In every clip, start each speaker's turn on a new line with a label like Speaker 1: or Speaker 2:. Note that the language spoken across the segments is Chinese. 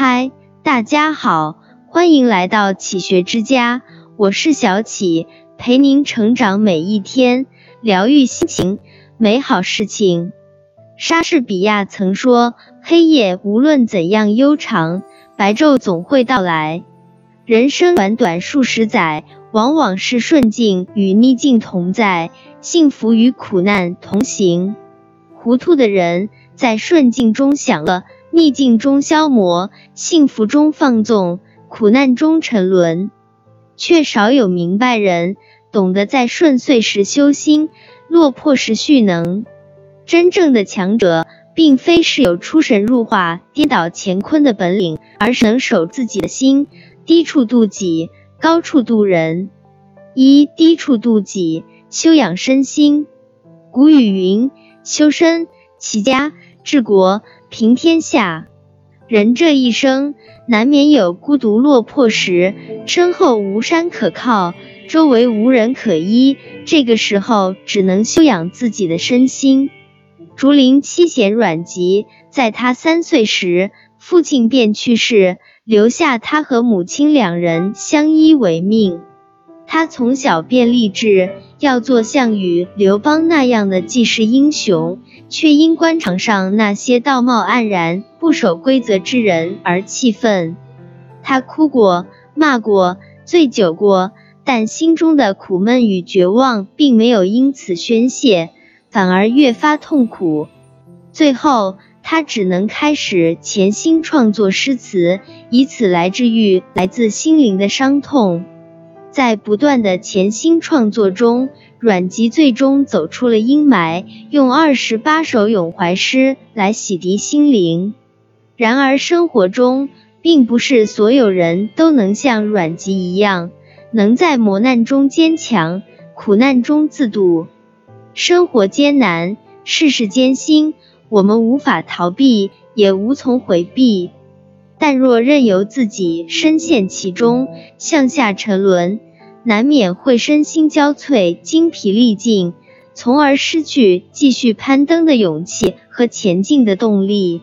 Speaker 1: 嗨，大家好，欢迎来到启学之家，我是小启，陪您成长每一天，疗愈心情，美好事情。莎士比亚曾说：“黑夜无论怎样悠长，白昼总会到来。”人生短短数十载，往往是顺境与逆境同在，幸福与苦难同行。糊涂的人在顺境中享乐，逆境中消磨，幸福中放纵，苦难中沉沦，却少有明白人懂得在顺遂时修心，落魄时蓄能。真正的强者，并非是有出神入化、颠倒乾坤的本领，而是能守自己的心，低处度己，高处度人。一低处度己，修养身心。古语云。修身、齐家、治国、平天下。人这一生难免有孤独落魄时，身后无山可靠，周围无人可依。这个时候，只能修养自己的身心。竹林七贤阮籍，在他三岁时，父亲便去世，留下他和母亲两人相依为命。他从小便立志要做项羽、刘邦那样的济世英雄，却因官场上那些道貌岸然、不守规则之人而气愤。他哭过、骂过、醉酒过，但心中的苦闷与绝望并没有因此宣泄，反而越发痛苦。最后，他只能开始潜心创作诗词，以此来治愈来自心灵的伤痛。在不断的潜心创作中，阮籍最终走出了阴霾，用二十八首咏怀诗来洗涤心灵。然而，生活中并不是所有人都能像阮籍一样，能在磨难中坚强，苦难中自渡。生活艰难，世事艰辛，我们无法逃避，也无从回避。但若任由自己深陷其中，向下沉沦，难免会身心交瘁、精疲力尽，从而失去继续攀登的勇气和前进的动力。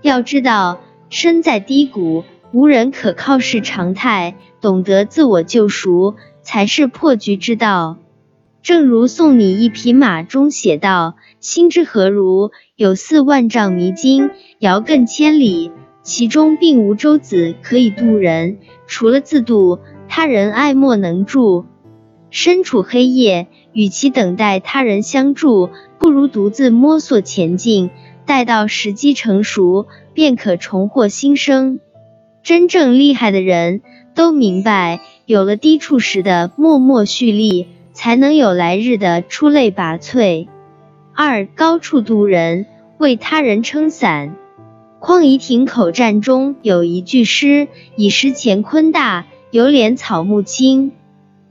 Speaker 1: 要知道，身在低谷，无人可靠是常态，懂得自我救赎才是破局之道。正如《送你一匹马》中写道：“心之何如？有似万丈迷津，遥亘千里。”其中并无舟子可以渡人，除了自渡，他人爱莫能助。身处黑夜，与其等待他人相助，不如独自摸索前进，待到时机成熟，便可重获新生。真正厉害的人都明白，有了低处时的默默蓄力，才能有来日的出类拔萃。二高处渡人，为他人撑伞。匡夷亭口战中有一句诗：“已识乾坤大，犹怜草木青。”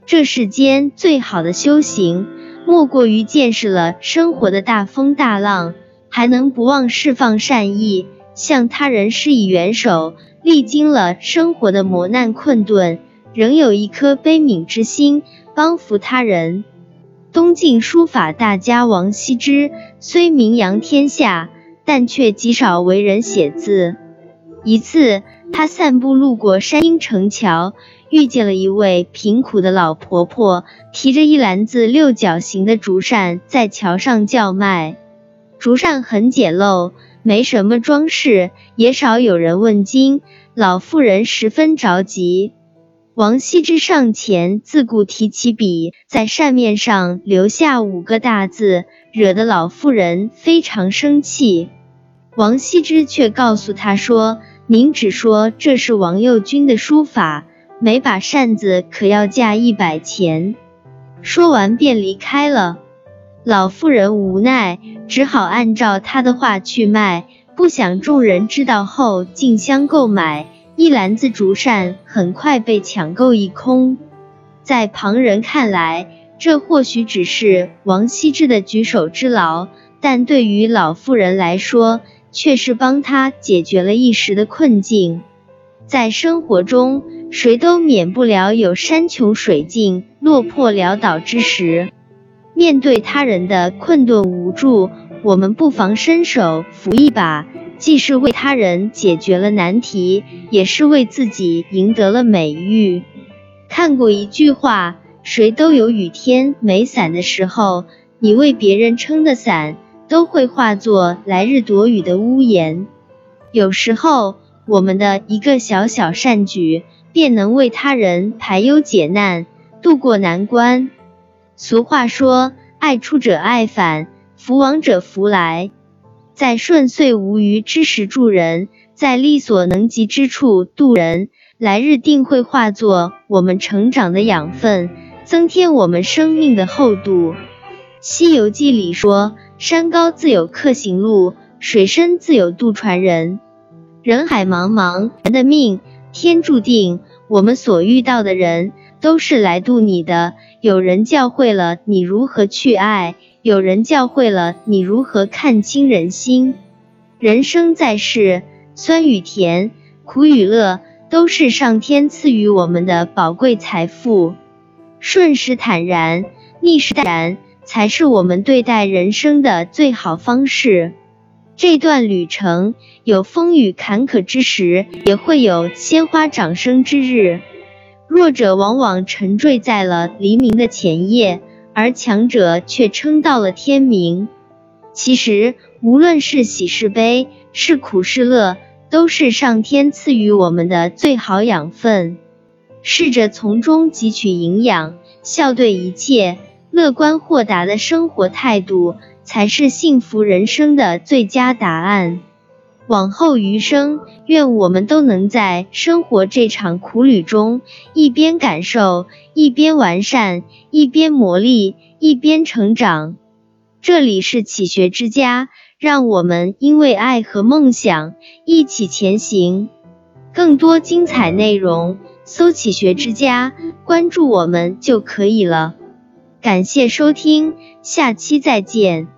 Speaker 1: 这世间最好的修行，莫过于见识了生活的大风大浪，还能不忘释放善意，向他人施以援手；历经了生活的磨难困顿，仍有一颗悲悯之心，帮扶他人。东晋书法大家王羲之虽名扬天下。但却极少为人写字。一次，他散步路过山阴城桥，遇见了一位贫苦的老婆婆，提着一篮子六角形的竹扇在桥上叫卖。竹扇很简陋，没什么装饰，也少有人问津。老妇人十分着急。王羲之上前自顾提起笔，在扇面上留下五个大字。惹得老妇人非常生气，王羲之却告诉他说：“您只说这是王右军的书法，每把扇子可要价一百钱。”说完便离开了。老妇人无奈，只好按照他的话去卖。不想众人知道后竞相购买，一篮子竹扇很快被抢购一空。在旁人看来，这或许只是王羲之的举手之劳，但对于老妇人来说，却是帮他解决了一时的困境。在生活中，谁都免不了有山穷水尽、落魄潦倒之时。面对他人的困顿无助，我们不妨伸手扶一把，既是为他人解决了难题，也是为自己赢得了美誉。看过一句话：谁都有雨天没伞的时候，你为别人撑的伞，都会化作来日躲雨的屋檐。有时候，我们的一个小小善举，便能为他人排忧解难，渡过难关。俗话说：“爱出者爱返，福往者福来。”在顺遂无虞之时助人，在力所能及之处渡人，来日定会化作我们成长的养分，增添我们生命的厚度。《西游记》里说：“山高自有客行路，水深自有渡船人。”人海茫茫，人的命天注定，我们所遇到的人都是来渡你的。有人教会了你如何去爱。有人教会了你如何看清人心。人生在世，酸与甜，苦与乐，都是上天赐予我们的宝贵财富。顺时坦然，逆时淡然，才是我们对待人生的最好方式。这段旅程有风雨坎坷之时，也会有鲜花掌声之日。弱者往往沉醉在了黎明的前夜。而强者却撑到了天明。其实，无论是喜是悲，是苦是乐，都是上天赐予我们的最好养分。试着从中汲取营养，笑对一切，乐观豁达的生活态度，才是幸福人生的最佳答案。往后余生，愿我们都能在生活这场苦旅中，一边感受，一边完善，一边磨砺，一边成长。这里是启学之家，让我们因为爱和梦想一起前行。更多精彩内容，搜“启学之家”，关注我们就可以了。感谢收听，下期再见。